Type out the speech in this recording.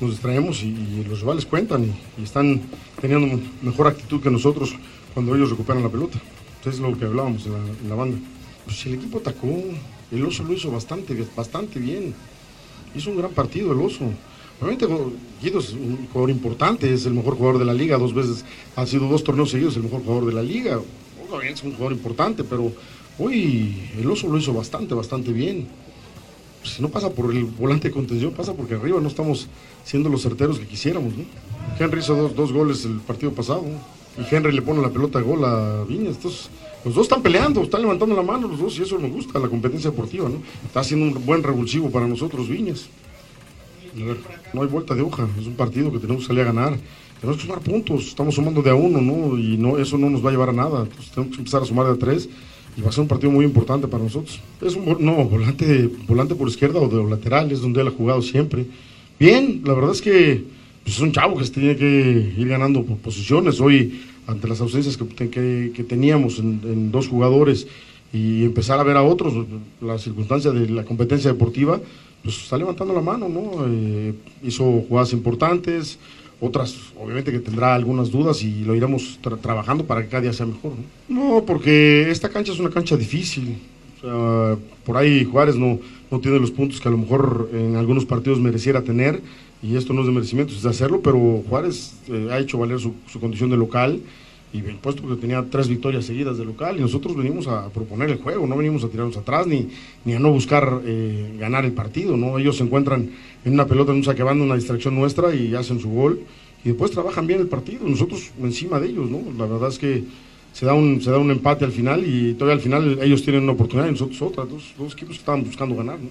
nos distraemos y, los rivales cuentan y, están teniendo mejor actitud que nosotros cuando ellos recuperan la pelota. Entonces es lo que hablábamos en la, en la banda. Pues el equipo atacó, el oso lo hizo bastante, bastante bien. Hizo un gran partido el oso. Obviamente Guido es un jugador importante, es el mejor jugador de la liga, dos veces, ha sido dos torneos seguidos el mejor jugador de la liga. Obviamente es un jugador importante, pero hoy el oso lo hizo bastante, bastante bien si no pasa por el volante de contención, pasa porque arriba no estamos siendo los certeros que quisiéramos. ¿no? Henry hizo dos, dos goles el partido pasado y Henry le pone la pelota de gol a Viñas. Entonces, los dos están peleando, están levantando la mano los dos y eso nos gusta, la competencia deportiva. ¿no? Está haciendo un buen revulsivo para nosotros Viñas. A no hay vuelta de hoja, es un partido que tenemos que salir a ganar. Tenemos que sumar puntos, estamos sumando de a uno, ¿no? Y no, eso no nos va a llevar a nada. Tenemos que empezar a sumar de a tres y va a ser un partido muy importante para nosotros. Es un no, volante, volante por izquierda o de lateral, es donde él ha jugado siempre. Bien, la verdad es que pues, es un chavo que se tiene que ir ganando posiciones. Hoy, ante las ausencias que, teníamos en, en, dos jugadores y empezar a ver a otros, la circunstancia de la competencia deportiva, pues está levantando la mano, ¿no? Eh, hizo jugadas importantes, otras obviamente que tendrá algunas dudas y lo iremos tra trabajando para que cada día sea mejor. ¿no? porque esta cancha es una cancha difícil. Por ahí Juárez no, no tiene los puntos que a lo mejor en algunos partidos mereciera tener y esto no es de merecimiento, es de hacerlo, pero Juárez eh, ha hecho valer su, su, condición de local y bien puesto porque tenía tres victorias seguidas de local y nosotros venimos a proponer el juego, no venimos a tirarnos atrás ni, ni a no buscar eh, ganar el partido, ¿no? Ellos se encuentran en una pelota, en un saque banda, una distracción nuestra y hacen su gol y después trabajan bien el partido, nosotros encima de ellos, ¿no? La verdad es que se da un, se da un empate al final y todavía al final ellos tienen una oportunidad y nosotros otra, dos, dos equipos que estaban buscando ganar, ¿no?